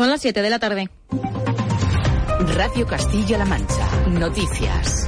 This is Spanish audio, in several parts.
Son las 7 de la tarde. Radio Castilla-La Mancha. Noticias.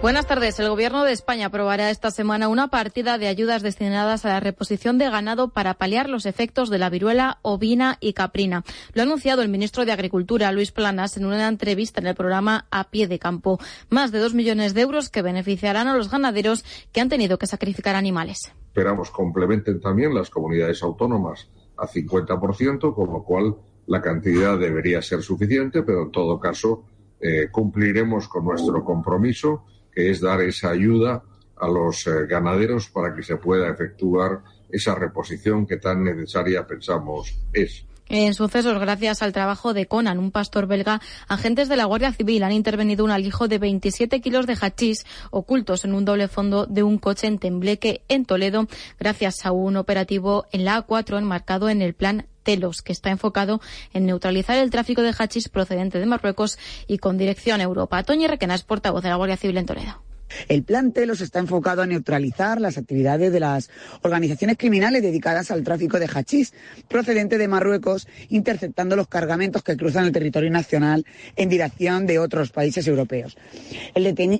Buenas tardes. El Gobierno de España aprobará esta semana una partida de ayudas destinadas a la reposición de ganado para paliar los efectos de la viruela ovina y caprina. Lo ha anunciado el ministro de Agricultura, Luis Planas, en una entrevista en el programa A Pie de Campo. Más de dos millones de euros que beneficiarán a los ganaderos que han tenido que sacrificar animales. Esperamos complementen también las comunidades autónomas a 50%, con lo cual la cantidad debería ser suficiente, pero en todo caso eh, cumpliremos con nuestro compromiso que es dar esa ayuda a los eh, ganaderos para que se pueda efectuar esa reposición que tan necesaria pensamos es. En sucesos, gracias al trabajo de Conan, un pastor belga, agentes de la Guardia Civil han intervenido un alijo de 27 kilos de hachís ocultos en un doble fondo de un coche en Tembleque, en Toledo, gracias a un operativo en la A4 enmarcado en el plan Telos, que está enfocado en neutralizar el tráfico de hachís procedente de Marruecos y con dirección a Europa. Toñi Requena es portavoz de la Guardia Civil en Toledo. El plan Telos está enfocado a neutralizar las actividades de las organizaciones criminales dedicadas al tráfico de hachís procedente de Marruecos, interceptando los cargamentos que cruzan el territorio nacional en dirección de otros países europeos.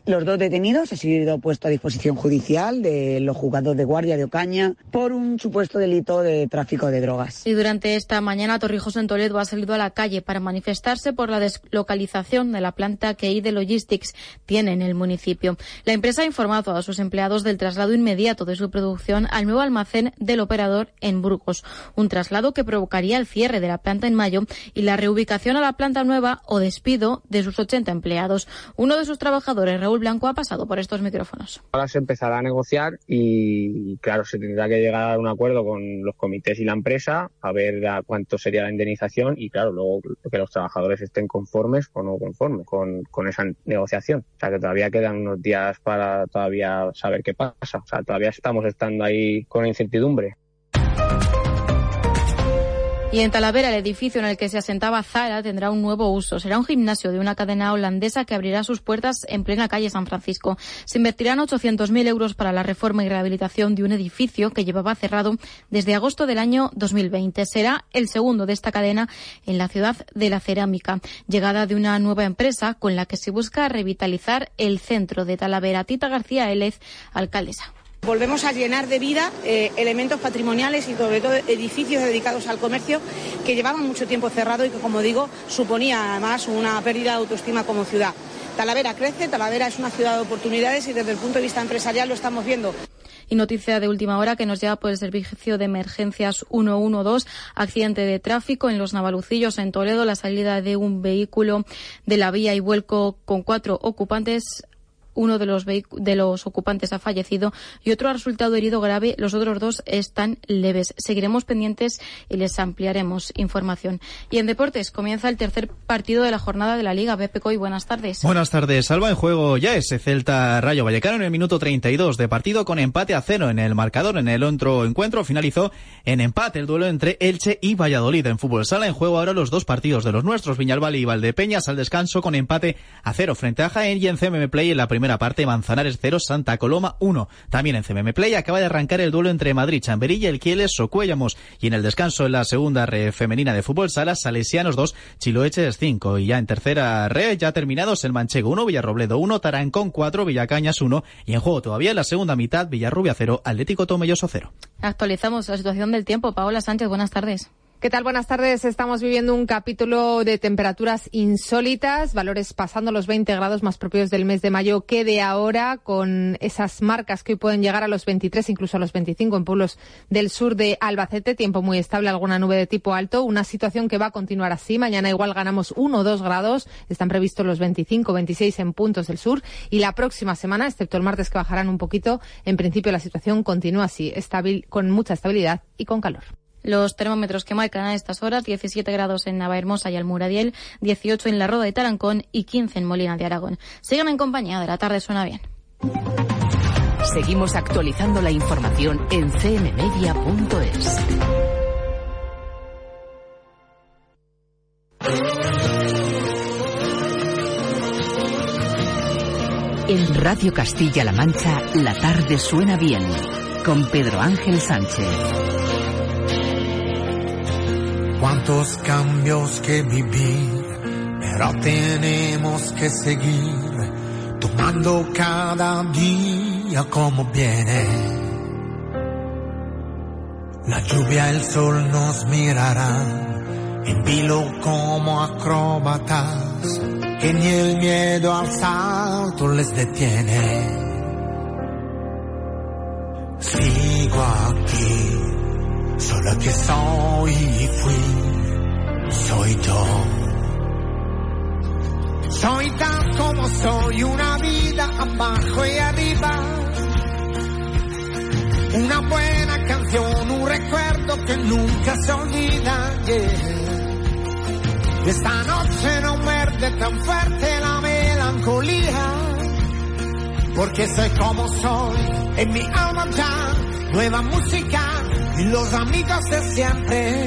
los dos detenidos han sido puestos a disposición judicial de los juzgados de guardia de Ocaña por un supuesto delito de tráfico de drogas. Y durante esta mañana Torrijos en Toledo ha salido a la calle para manifestarse por la deslocalización de la planta que ID Logistics tiene en el municipio. La empresa ha informado a sus empleados del traslado inmediato de su producción al nuevo almacén del operador en Burgos, un traslado que provocaría el cierre de la planta en mayo y la reubicación a la planta nueva o despido de sus 80 empleados. Uno de sus trabajadores, Raúl Blanco, ha pasado por estos micrófonos. Ahora se empezará a negociar y, claro, se tendrá que llegar a un acuerdo con los comités y la empresa a ver a cuánto sería la indemnización y, claro, luego que los trabajadores estén conformes o no conformes con, con esa negociación. O sea, que todavía quedan unos días para todavía saber qué pasa. O sea, todavía estamos estando ahí con incertidumbre. Y en Talavera, el edificio en el que se asentaba Zara tendrá un nuevo uso. Será un gimnasio de una cadena holandesa que abrirá sus puertas en plena calle San Francisco. Se invertirán 800.000 euros para la reforma y rehabilitación de un edificio que llevaba cerrado desde agosto del año 2020. Será el segundo de esta cadena en la ciudad de la cerámica. Llegada de una nueva empresa con la que se busca revitalizar el centro de Talavera. Tita García Élez, alcaldesa. Volvemos a llenar de vida eh, elementos patrimoniales y sobre todo edificios dedicados al comercio que llevaban mucho tiempo cerrado y que, como digo, suponía además una pérdida de autoestima como ciudad. Talavera crece, Talavera es una ciudad de oportunidades y desde el punto de vista empresarial lo estamos viendo. Y noticia de última hora que nos lleva por el servicio de emergencias 112, accidente de tráfico en los Navalucillos, en Toledo, la salida de un vehículo de la vía y vuelco con cuatro ocupantes uno de los, de los ocupantes ha fallecido y otro ha resultado herido grave. Los otros dos están leves. Seguiremos pendientes y les ampliaremos información. Y en deportes comienza el tercer partido de la jornada de la Liga. Pepe Coy, buenas tardes. Buenas tardes. Salva en juego ya ese Celta Rayo Vallecano en el minuto 32 de partido con empate a cero en el marcador. En el otro encuentro finalizó en empate el duelo entre Elche y Valladolid. En fútbol sala en juego ahora los dos partidos de los nuestros, Viñalbal y Valdepeñas al descanso con empate a cero frente a Jaén y en CMM Play en la primera parte Manzanares 0, Santa Coloma 1. También en CMM Play acaba de arrancar el duelo entre Madrid, Chamberilla, El Quieles, Socuéllamos. Y en el descanso en la segunda red femenina de fútbol sala, Salesianos 2, Chiloeches 5. Y ya en tercera red, ya terminados, el Manchego 1, Villarrobledo 1, Tarancón 4, Villacañas 1. Y en juego todavía en la segunda mitad, Villarrubia 0, Atlético Tomelloso 0. Actualizamos la situación del tiempo. Paola Sánchez, buenas tardes. ¿Qué tal? Buenas tardes. Estamos viviendo un capítulo de temperaturas insólitas, valores pasando los 20 grados más propios del mes de mayo que de ahora, con esas marcas que hoy pueden llegar a los 23, incluso a los 25 en pueblos del sur de Albacete. Tiempo muy estable, alguna nube de tipo alto. Una situación que va a continuar así. Mañana igual ganamos 1 o 2 grados. Están previstos los 25, 26 en puntos del sur. Y la próxima semana, excepto el martes que bajarán un poquito, en principio la situación continúa así, estabil, con mucha estabilidad y con calor. Los termómetros que marcan a estas horas, 17 grados en Navahermosa y Almuradiel, 18 en La Roda de Tarancón y 15 en Molina de Aragón. Sigan en compañía de la tarde, suena bien. Seguimos actualizando la información en cmmedia.es. En Radio Castilla-La Mancha, la tarde suena bien, con Pedro Ángel Sánchez. Cuántos cambios que vivir, pero tenemos que seguir tomando cada día como viene. La lluvia, el sol nos mirarán en vilo como acróbatas, que ni el miedo al salto les detiene. Solo que soy y fui, soy yo. Soy tan como soy, una vida abajo y arriba. Una buena canción, un recuerdo que nunca se olvida. Esta noche no muerde tan fuerte la melancolía, porque soy como soy, en mi alma ya, nueva música y los amigos de siempre.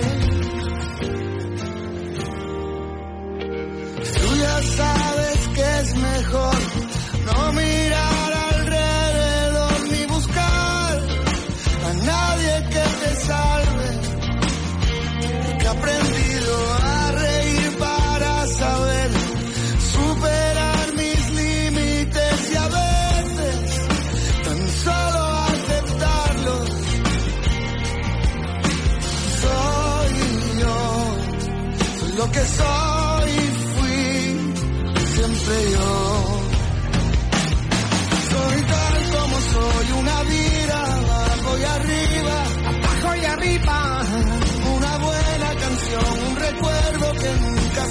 Tú ya sabes que es mejor no mirar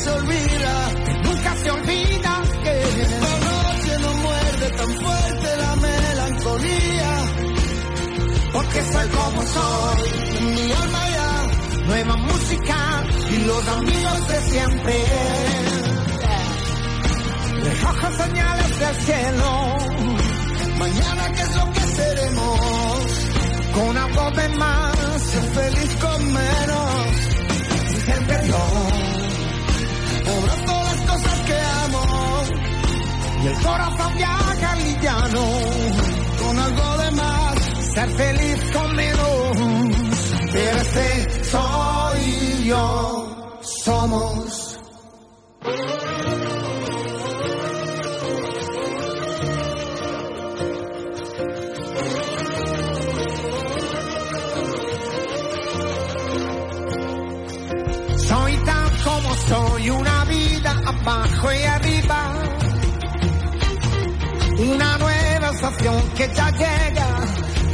se olvida. nunca se olvida que Esta noche no muerde tan fuerte la melancolía, porque soy como soy, mi alma ya nueva música y los amigos de siempre. Recojo señales del cielo, mañana qué es lo que seremos. con algo de más, feliz con menos, ser perdón. Corazón liviano, con algo de más. ser feliz con menos. Pero ese soy yo, somos. Soy tan como soy, una vida abajo y nueva estación que ya llega.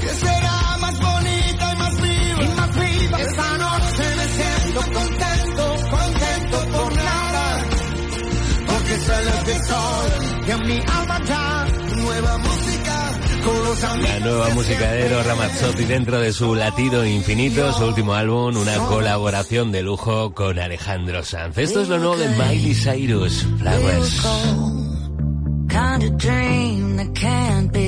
Que será más bonita y más viva. Y más viva. Esta noche me siento contento, contento por nada. Porque sé lo que soy, que en mi alma ya, Nueva música, con los amigos. La nueva música de Eros Ramazzotti dentro de su latido infinito, su último álbum, una colaboración de lujo con Alejandro Sanz. Esto es lo nuevo de Miley Cyrus, Flowers. kind of dream that can't be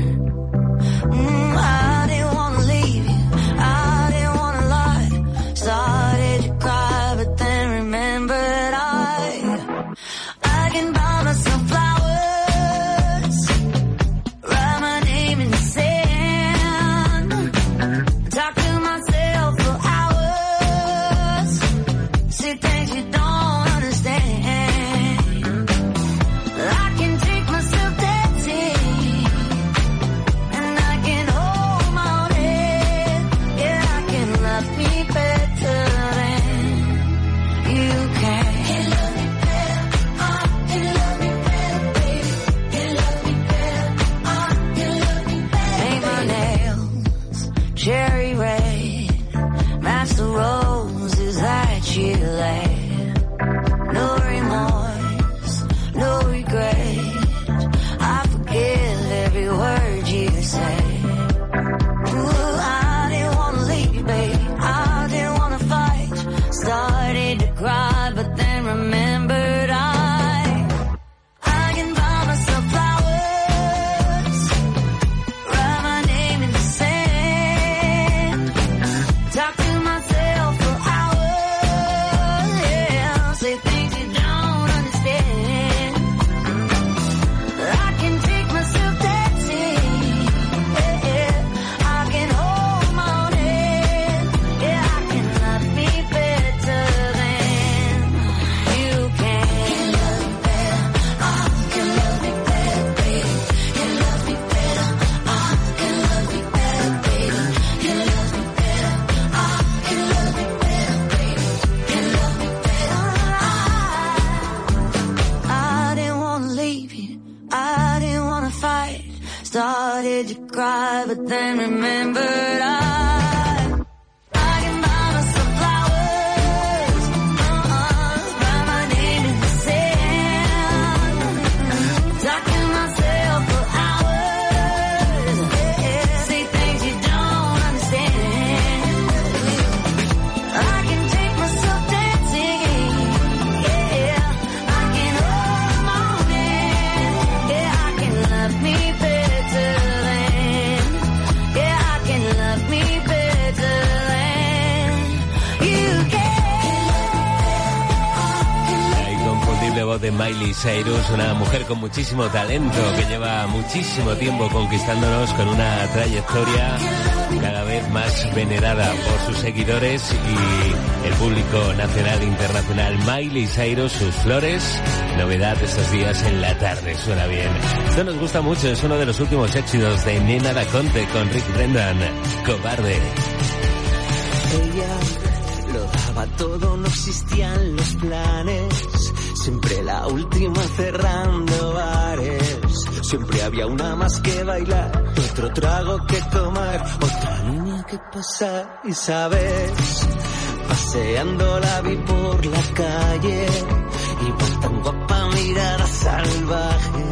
Miley Cyrus, una mujer con muchísimo talento que lleva muchísimo tiempo conquistándonos con una trayectoria cada vez más venerada por sus seguidores y el público nacional e internacional. Miley Cyrus, sus flores, novedad estos días en la tarde, suena bien. Esto nos gusta mucho, es uno de los últimos éxitos de Nena da Conte con Rick Brendan, Cobarde. Ella lo daba todo, no existían los planes. Siempre la última cerrando bares. Siempre había una más que bailar, otro trago que tomar, otra niña que pasar. Y sabes, paseando la vi por la calle. Iba tan guapa, mirada salvaje.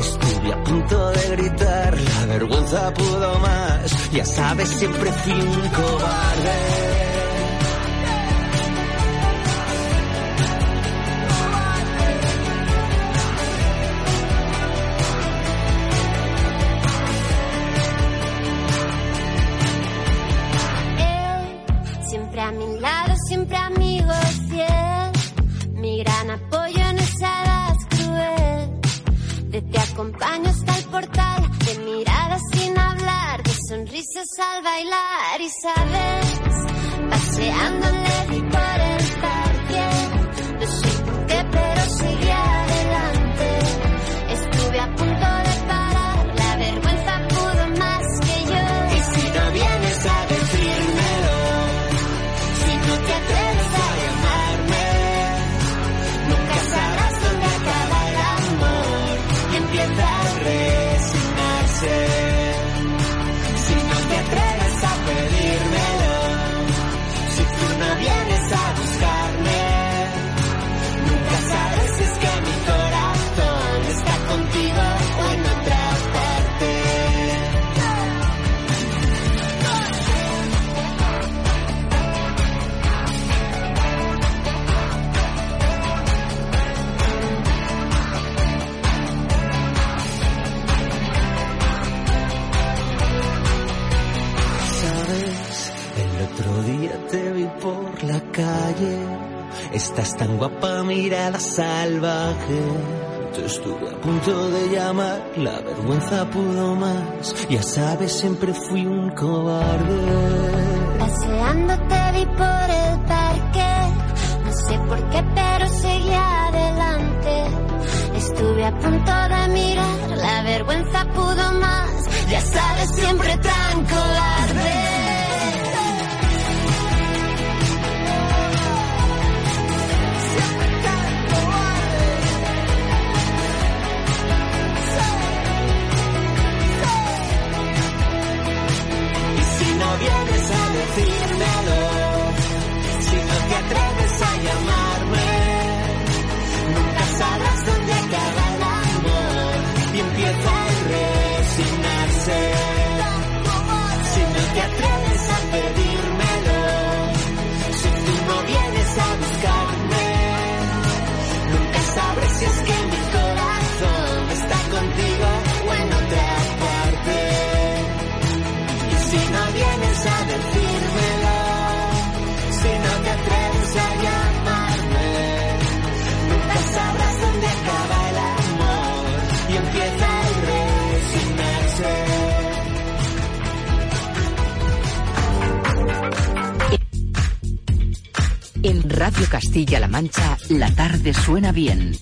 Estuve a punto de gritar, la vergüenza pudo más. Ya sabes, siempre fui un cobarde. Al bailar y sabes, paseando leve calle. Estás tan guapa, mirada salvaje. Te estuve a punto de llamar, la vergüenza pudo más. Ya sabes, siempre fui un cobarde. Paseando te vi por el parque, no sé por qué, pero seguí adelante. Estuve a punto de mirar, la vergüenza pudo más. Ya sabes, siempre tan cobarde. Vienes a Castilla-La Mancha, la tarde suena bien.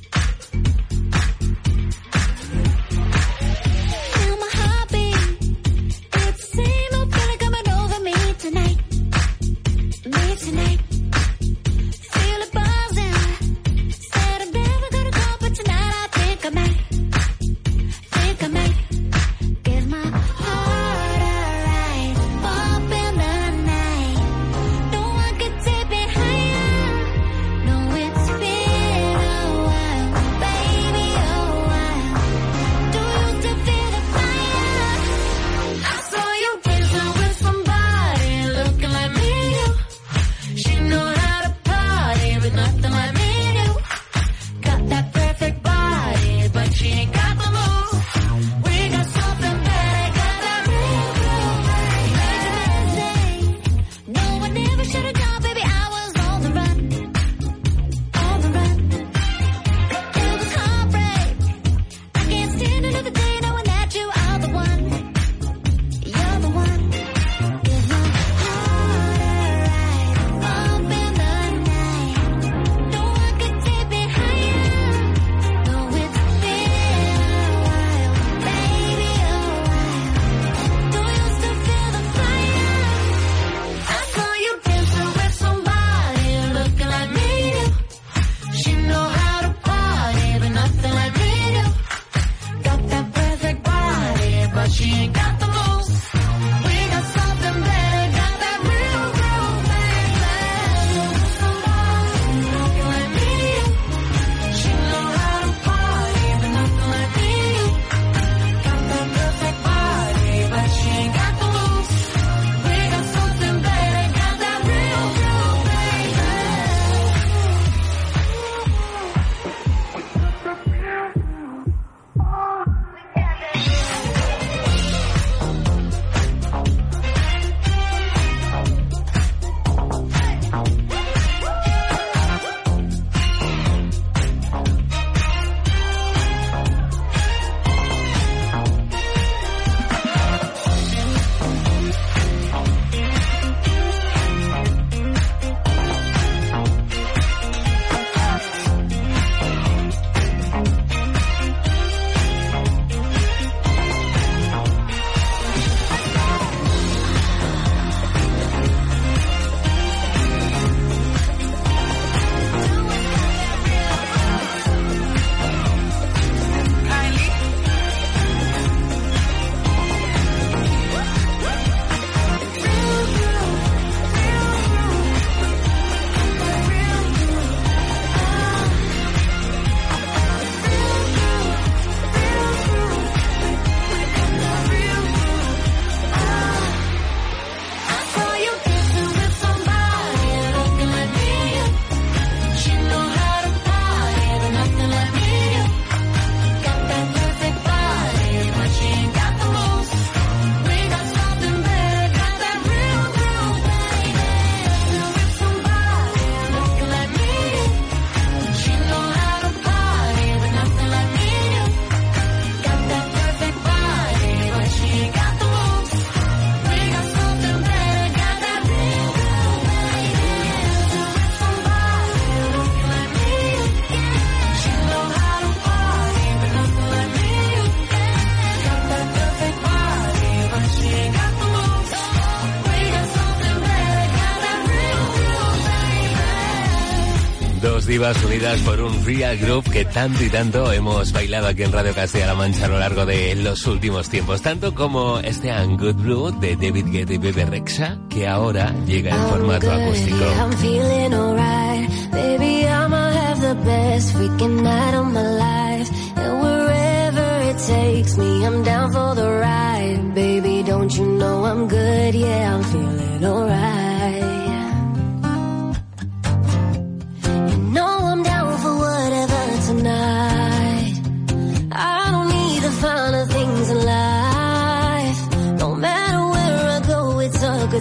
Divas unidas por un real group que tanto y tanto hemos bailado aquí en Radio Castilla-La Mancha a lo largo de los últimos tiempos. Tanto como este I'm Good Blue de David Guetta y Bebe Rexha, que ahora llega en formato acústico. Yeah, I'm feeling alright. Baby, I'ma have the best freaking night of my life. And wherever it takes me, I'm down for the ride. Baby, don't you know I'm good? Yeah, I'm feeling alright.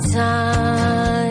Time.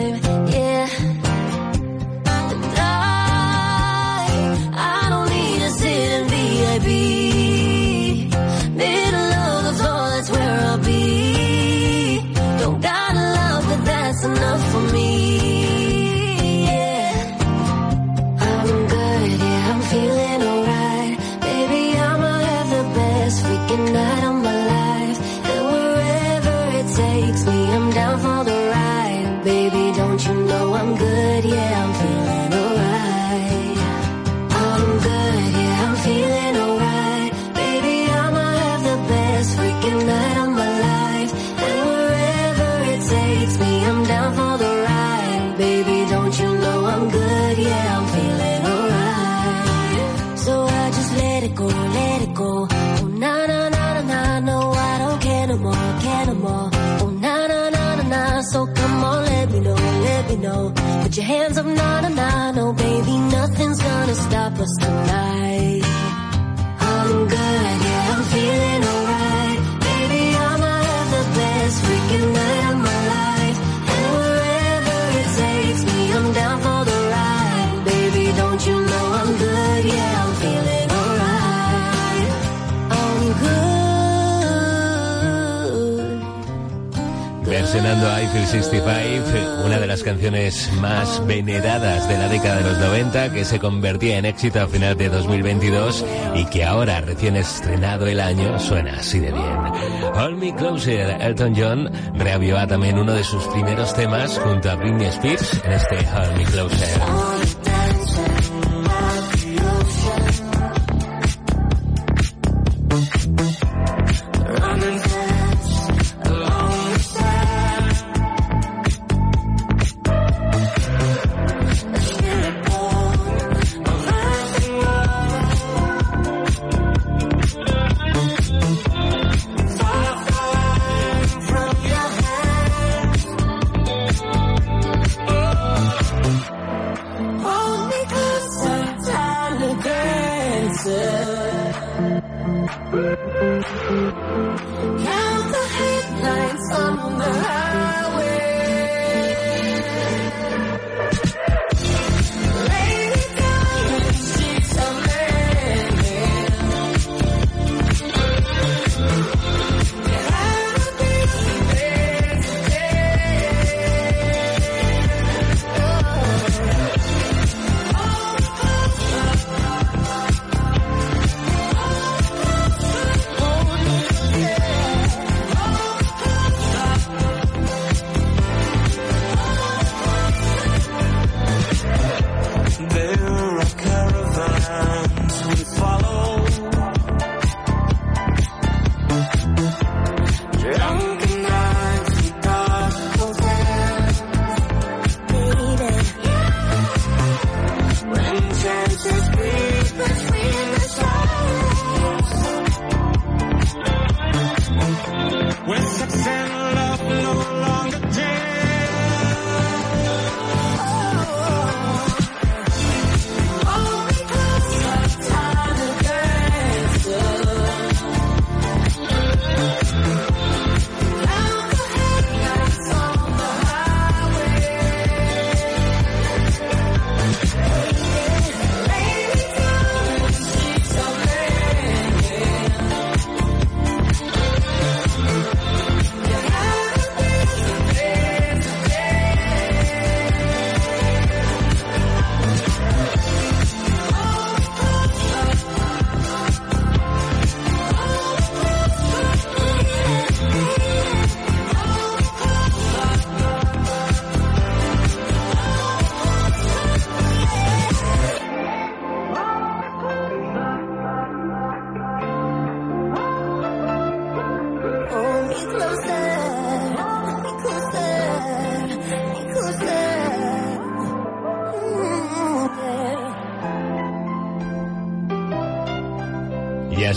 Más veneradas de la década de los 90, que se convertía en éxito a final de 2022 y que ahora, recién estrenado el año, suena así de bien. Hold Me Closer, Elton John reaviva también uno de sus primeros temas junto a Britney Spears en este Hold Me Closer.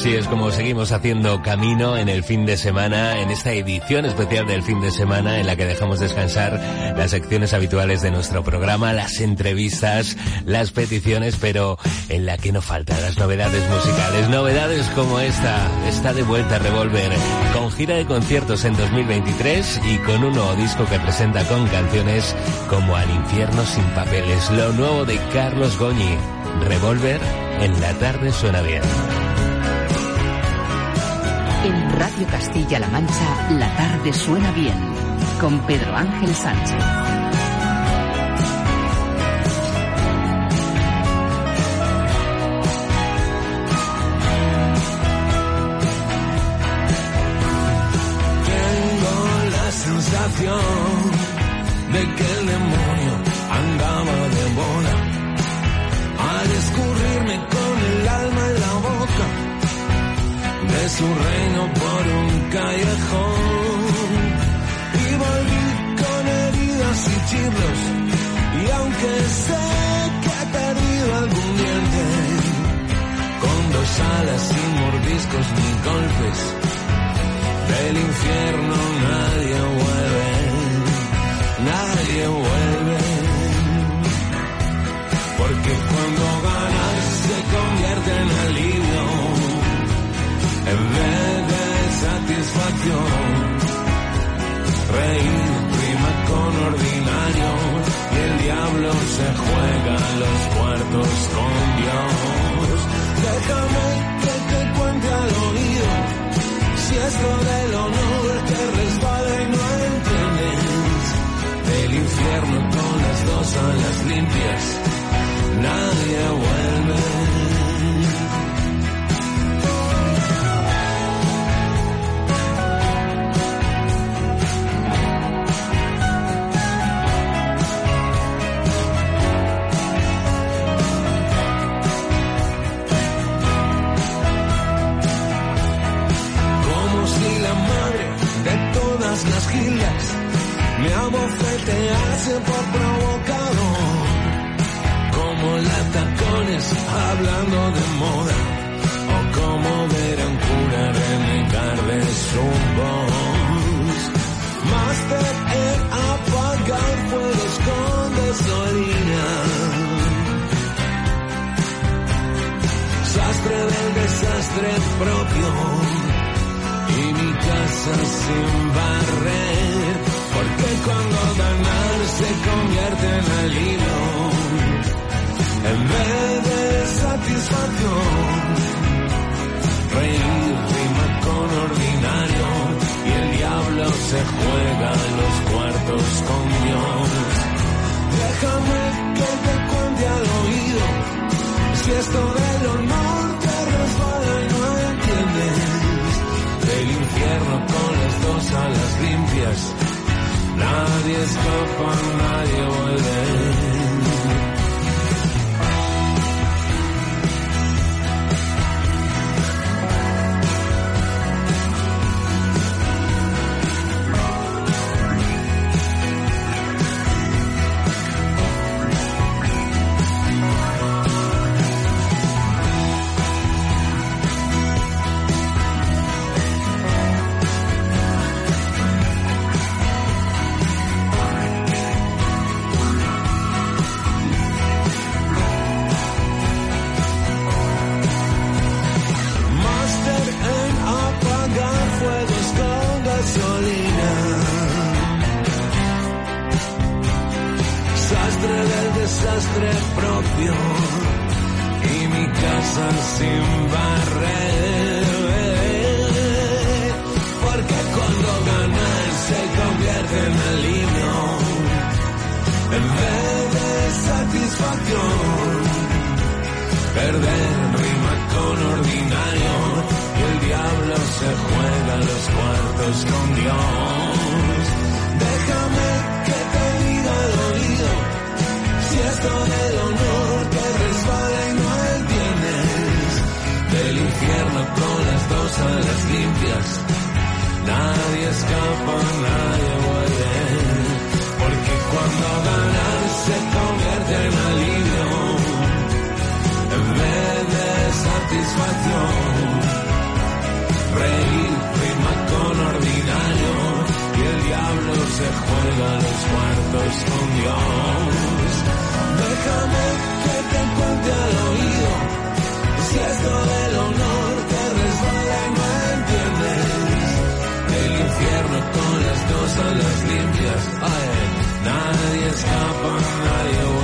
Así es como seguimos haciendo camino en el fin de semana, en esta edición especial del fin de semana en la que dejamos descansar las secciones habituales de nuestro programa, las entrevistas, las peticiones, pero en la que no faltan las novedades musicales. Novedades como esta, está de vuelta Revolver, con gira de conciertos en 2023 y con un nuevo disco que presenta con canciones como Al infierno sin papeles, lo nuevo de Carlos Goñi. Revolver en la tarde suena bien. Radio Castilla-La Mancha, la tarde suena bien. Con Pedro Ángel Sánchez. Tengo la sensación ni golpes del infierno nadie vuelve, nadie vuelve. Porque cuando ganar se convierte en alivio, en vez de satisfacción, reír prima con ordinario y el diablo se juega los cuartos con Dios. Déjame que si esto del honor te resbala y no entiendes. Del infierno con las dos alas limpias. Nadie vuelve me abofetease por provocador, como la tacones hablando de moda, o como ver a un cura renegar de su voz. Máster en apagar fuegos con gasolina. Sastre del desastre propio y mi casa sin barrer, porque cuando ganar se convierte en alivio, en vez de satisfacción, reír rima con ordinario y el diablo se juega en los cuartos con Dios. Déjame que te cuente al oído, si esto del honor te resbala y no entiendes del infierno con las dos alas limpias. Nadie escapa, nadie vuelve. Nadie escapa, nadie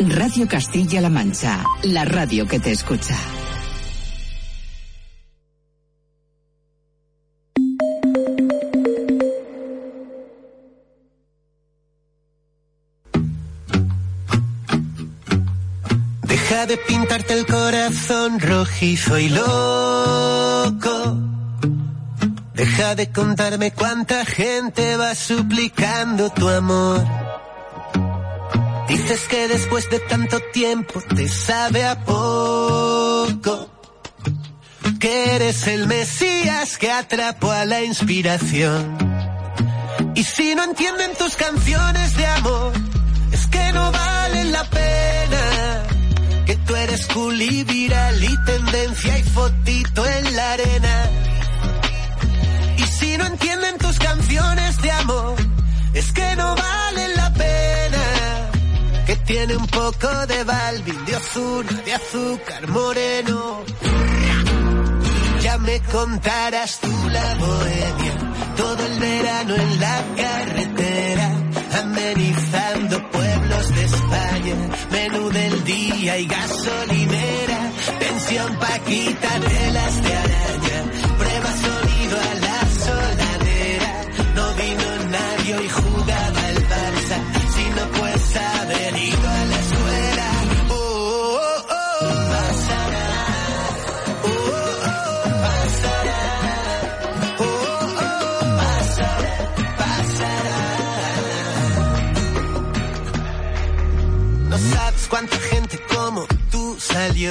Radio Castilla-La Mancha, la radio que te escucha. Deja de pintarte el corazón rojizo y loco. Deja de contarme cuánta gente va suplicando tu amor. Dices que después de tanto tiempo te sabe a poco. Que eres el Mesías que atrapó a la inspiración. Y si no entienden tus canciones de amor, es que no valen la pena. Que tú eres cool y viral y tendencia y fotito en la arena. Y si no entienden tus canciones de amor, es que no valen la tiene un poco de Balvin, de Ozuna, de azúcar moreno. Ya me contarás tú la bohemia, todo el verano en la carretera, amenizando pueblos de España, menú del día y gasolinera, pensión pa' quitarte de araña,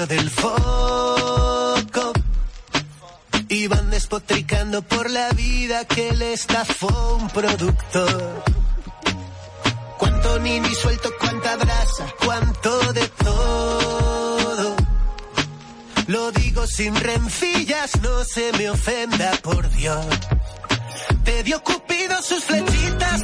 del foco. Iban despotricando por la vida que le estafó un productor. Cuánto nini suelto, cuánta brasa, cuánto de todo. Lo digo sin rencillas, no se me ofenda, por Dios. Te dio Cupido sus flechitas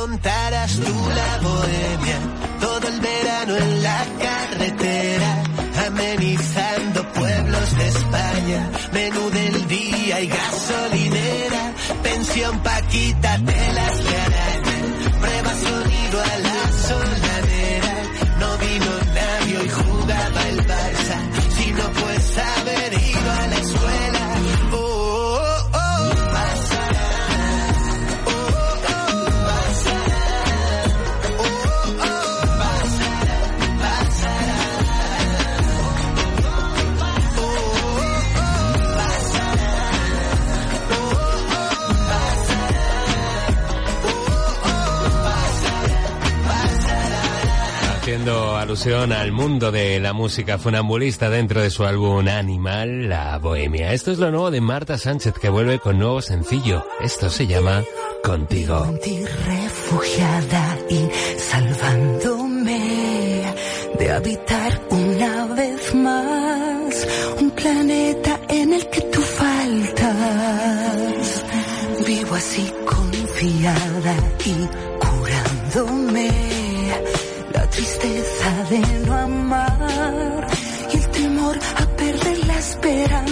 contaras tú la bohemia, todo el verano en la carretera, amenizando pueblos de España, menú del día y gasolinera, pensión Paquita, Haciendo alusión al mundo de la música funambulista dentro de su álbum Animal, La Bohemia. Esto es lo nuevo de Marta Sánchez que vuelve con nuevo sencillo. Esto se llama Contigo. ti refugiada y salvándome de habitar una vez más un planeta en el que tú faltas. Vivo así confiada y curándome de no amar y el temor a perder la esperanza.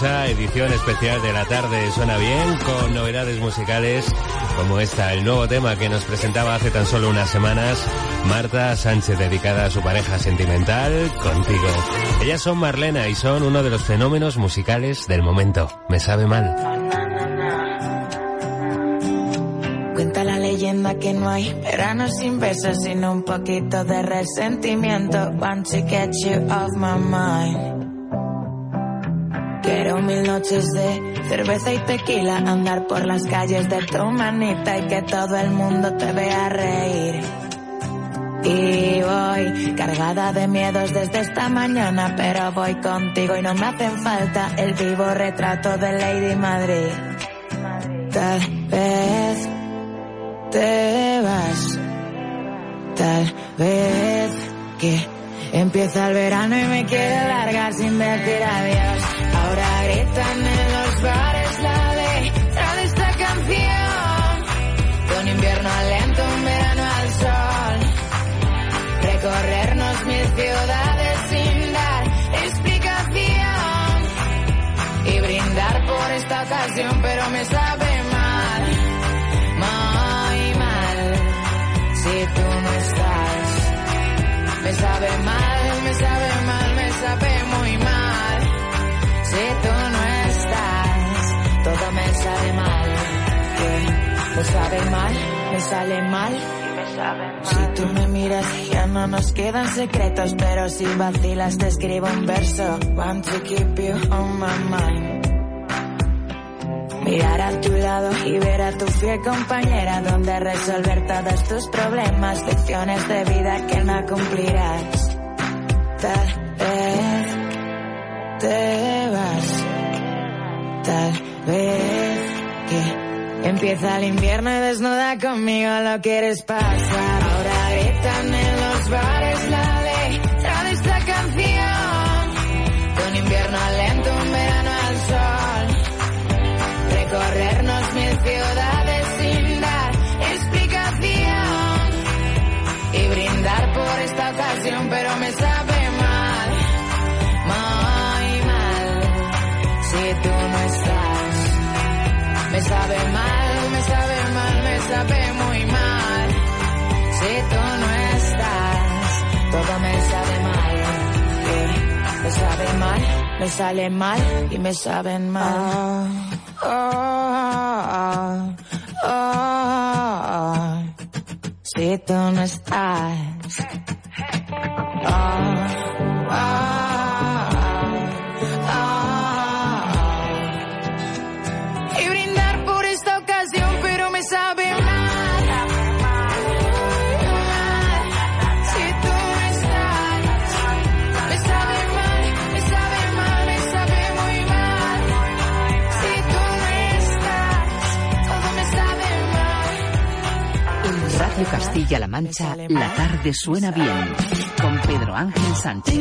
Mancha, edición especial de la tarde Suena Bien, con novedades musicales como esta, el nuevo tema que nos presentaba hace tan solo unas semanas Marta Sánchez, dedicada a su pareja sentimental, contigo. Ellas son Marlena y son uno de los fenómenos musicales del momento. Me sabe mal. Cuenta la leyenda que no hay verano sin besos, sino un poquito de resentimiento. Want to get you off my mind. Quiero mil noches de cerveza y tequila, andar por las calles de tu manita y que todo el mundo te vea reír. Y voy cargada de miedos desde esta mañana, pero voy contigo y no me hacen falta el vivo retrato de Lady Madrid. Tal vez te vas Tal vez que empieza el verano y me quiero largar sin decir adiós. En los bares la letra de esta canción. De un invierno lento, un verano al sol. Recorrernos mil ciudades sale mal. Si tú me miras, ya no nos quedan secretos, pero si vacilas te escribo un verso. Want to keep you on my mind. Mirar a tu lado y ver a tu fiel compañera donde resolver todos tus problemas, lecciones de vida que no cumplirás. Tal vez te vas, tal vez que empieza el invierno y desnuda conmigo lo quieres pasar. Ahora gritan en los bares la letra de esta canción. De un invierno lento, un verano al sol recorrernos mil ciudades sin dar explicación y brindar por esta ocasión, pero me sabe mal, muy mal, si tú no estás. Me sabe mal, sabe muy mal, si tú no estás. Todo me sabe mal, que me sabe mal, me sale mal y me saben mal. Oh, oh, oh, si tú no estás. Radio Castilla-La Mancha, la tarde suena bien. Con Pedro Ángel Sánchez.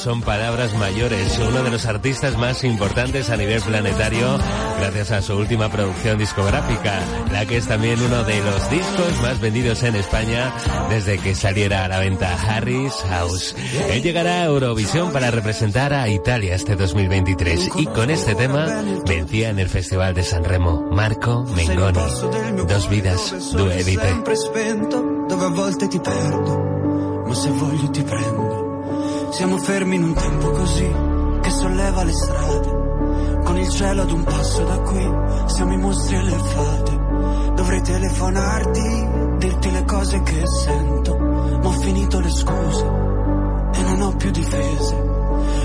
Son palabras mayores. Uno de los artistas más importantes a nivel planetario gracias a su última producción discográfica, la que es también uno de los discos más vendidos en España desde que saliera a la venta Harry's House. Él llegará a Eurovisión para representar a Italia este 2023 y con este tema vencía en el Festival de San Remo Marco Mengoni. Dos vidas, due vite. sempre spento, dove a volte ti perdo, ma se voglio ti prendo. Siamo fermi in un tempo così, che solleva le strade, con il cielo ad un passo da qui, siamo i mostri e le fate. Dovrei telefonarti, dirti le cose che sento, ma ho finito le scuse e non ho più difese.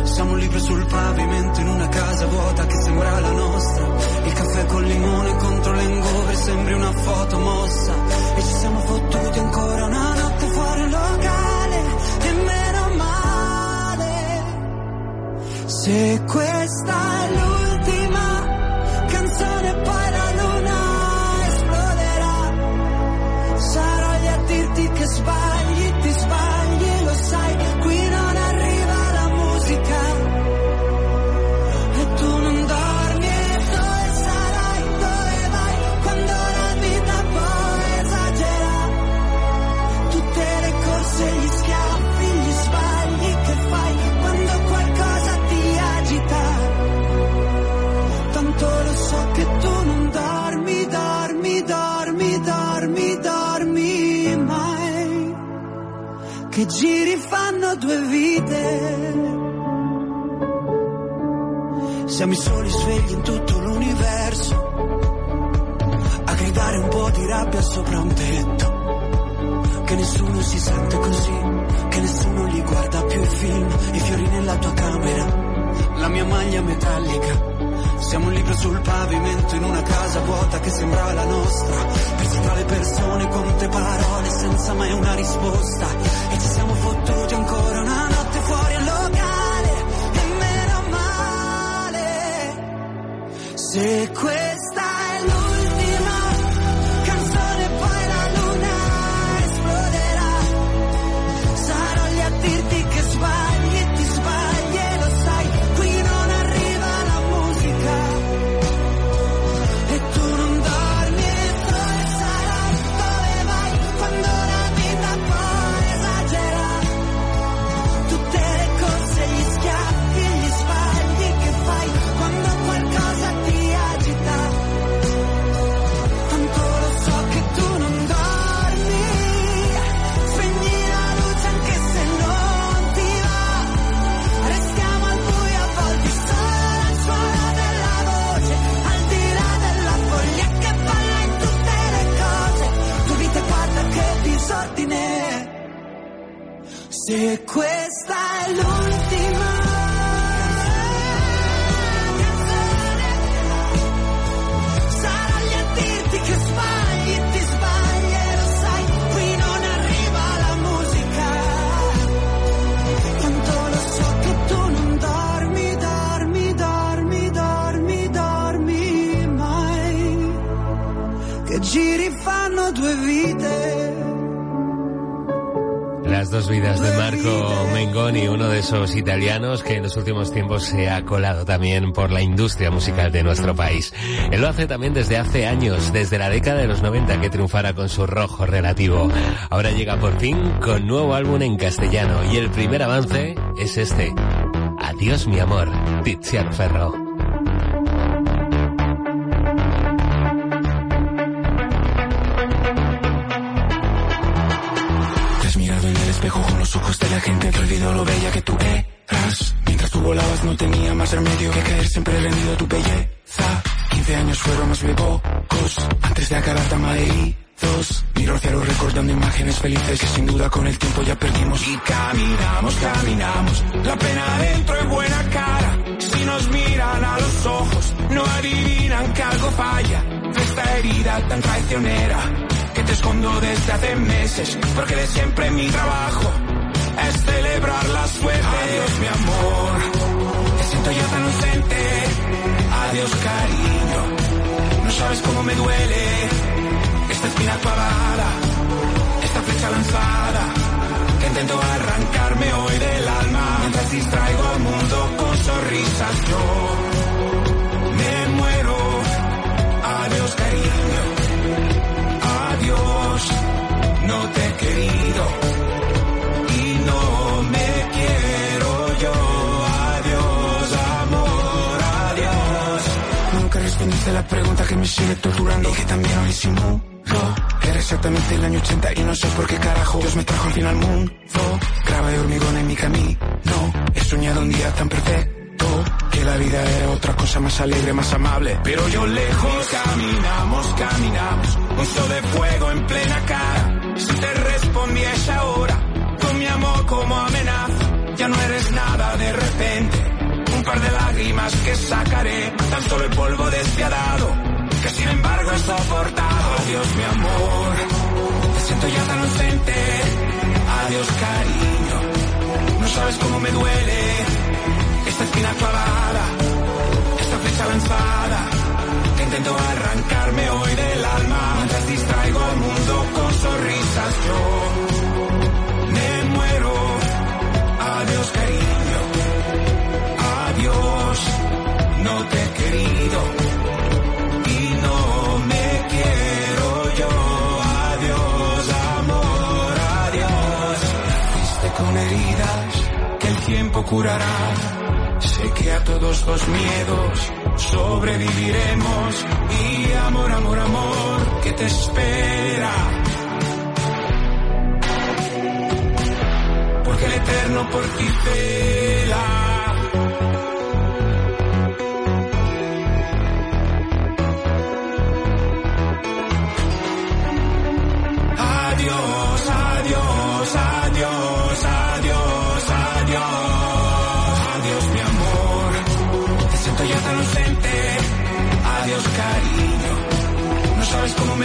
Siamo libri sul pavimento in una casa vuota che sembra la nostra. Il caffè col limone contro l'engover sembri una foto mossa. E ci siamo fottuti ancora una Se questa è Che giri fanno due vite. Siamo i soli svegli in tutto l'universo. A gridare un po' di rabbia sopra un tetto. Che nessuno si sente così, che nessuno gli guarda più i film, i fiori nella tua camera, la mia maglia metallica. Siamo un libro sul pavimento in una casa vuota che sembrava la nostra. Persi tra le persone, quante parole senza mai una risposta. E ci siamo fottuti ancora una notte fuori al locale. E meno male. Se questa se questa è l'ultima. Sarò lì a dirti che sbagli, ti sbagli e lo sai, qui non arriva la musica. Tanto lo so che tu non dormi, dormi, dormi, dormi, dormi mai. Che giri fanno due vite. Dos vidas de Marco Mengoni, uno de esos italianos que en los últimos tiempos se ha colado también por la industria musical de nuestro país. Él lo hace también desde hace años, desde la década de los 90 que triunfara con su rojo relativo. Ahora llega por fin con nuevo álbum en castellano y el primer avance es este. Adiós mi amor, Tiziano Ferro. La gente que olvidó lo bella que tú eras. Mientras tú volabas no tenía más remedio que caer siempre rendido a tu belleza. 15 años fueron más pocos antes de acabar tan malheridos. Miro al cielo recordando imágenes felices que sin duda con el tiempo ya perdimos. Y caminamos, caminamos, la pena dentro en buena cara. Si nos miran a los ojos, no adivinan que algo falla. Esta herida tan traicionera que te escondo desde hace meses, porque de siempre mi trabajo es celebrar la suerte. Adiós, mi amor, te siento yo tan ausente. Adiós, cariño, no sabes cómo me duele. Esta espina clavada, esta flecha lanzada, que intento arrancarme hoy del alma. Mientras distraigo al mundo con sonrisas yo pregunta que me sigue torturando y que también hoy simulo. Era exactamente el año 80 y no sé por qué carajo Dios me trajo al fin al mundo. Grava de hormigón en mi camino. He soñado un día tan perfecto que la vida era otra cosa más alegre, más amable. Pero yo lejos caminamos, caminamos, un sol de fuego en plena cara. Si te respondí a esa hora, con mi amor como amenaza, ya no eres nada de repente. Par de lágrimas que sacaré, tan solo el polvo despiadado, que sin embargo he soportado. Adiós mi amor, te siento ya tan ausente. Adiós cariño, no sabes cómo me duele esta espina clavada, esta flecha lanzada, que intento arrancarme hoy del alma, mientras distraigo al mundo curará. Sé que a todos los miedos sobreviviremos y amor, amor, amor, que te espera. Porque el eterno por ti.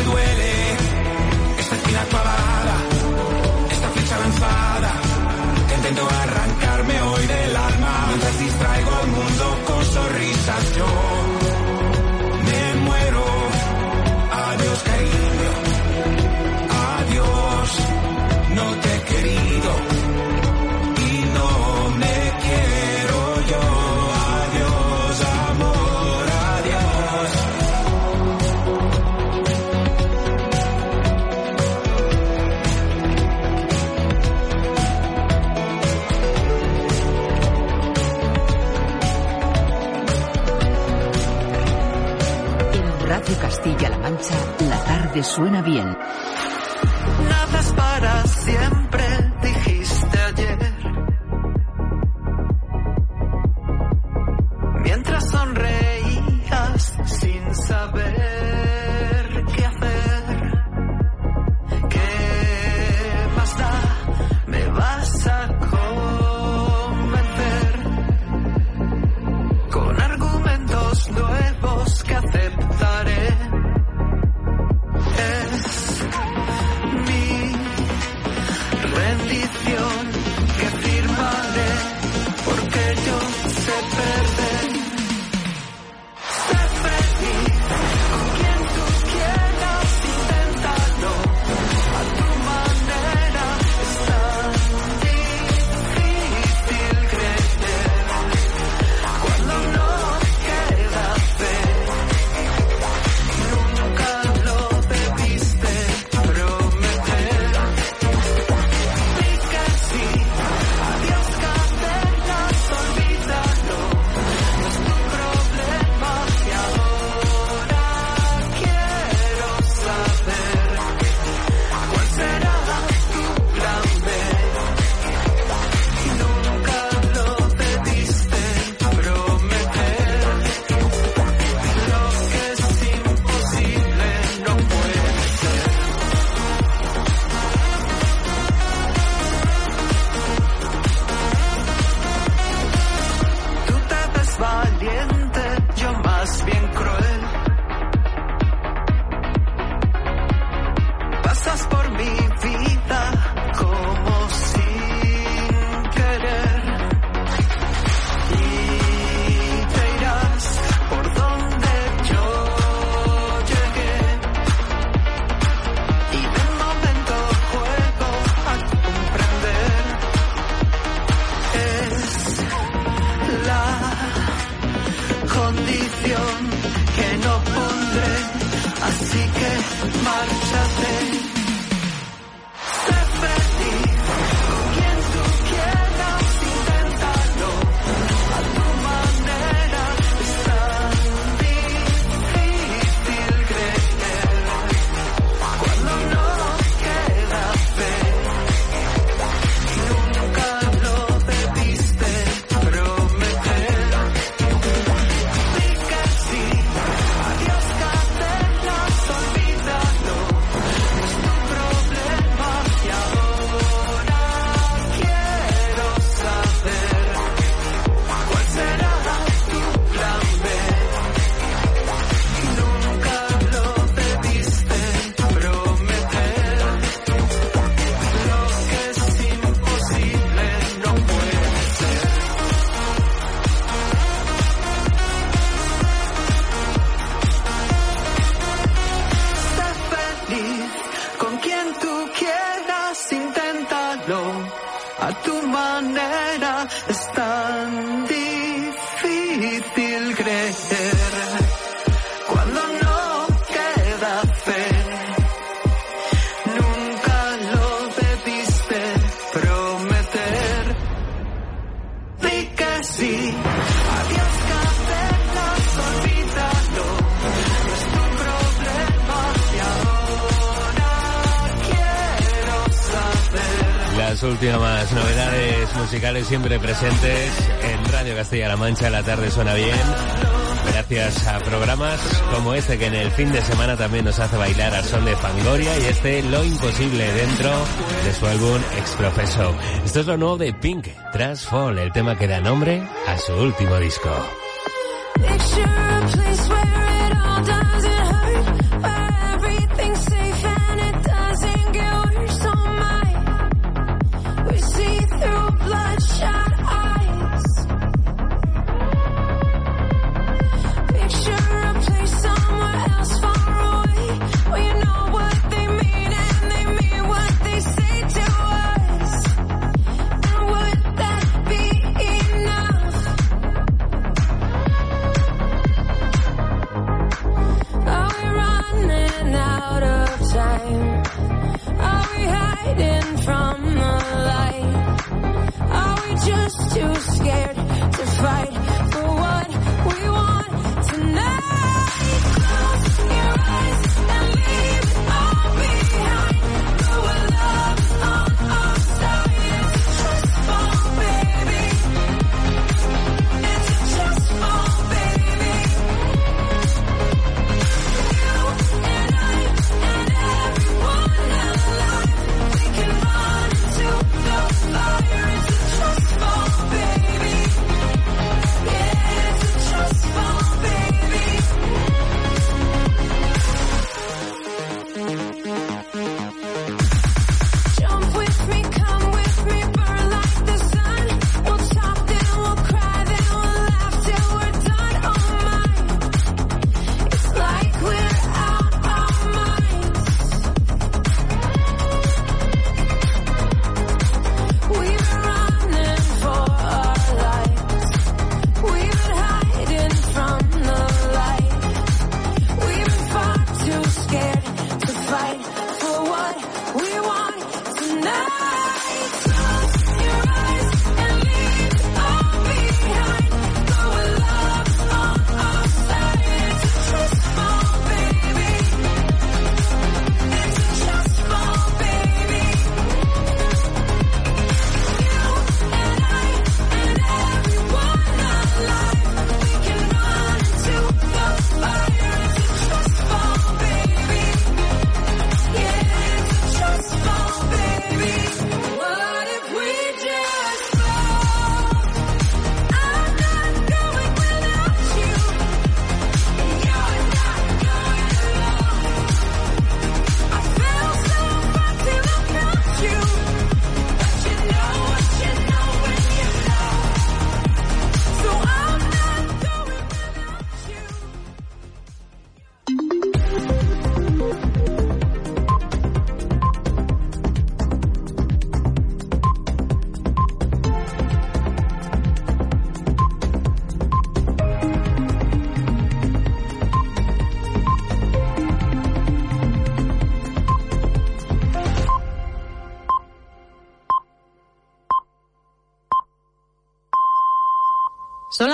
Duele esta espina clavada, esta flecha lanzada. Que intento arrancarme hoy del alma mientras distraigo al mundo con sonrisas. Yo Castilla-La Mancha, la tarde suena bien. Nada es para siempre, Las últimas novedades musicales siempre presentes en Radio Castilla-La Mancha. La tarde suena bien gracias a programas como este que en el fin de semana también nos hace bailar al son de Fangoria y este Lo Imposible dentro de su álbum Ex Exprofeso. Esto es lo nuevo de Pink, Transfall, el tema que da nombre a su último disco.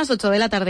las 8 de la tarde.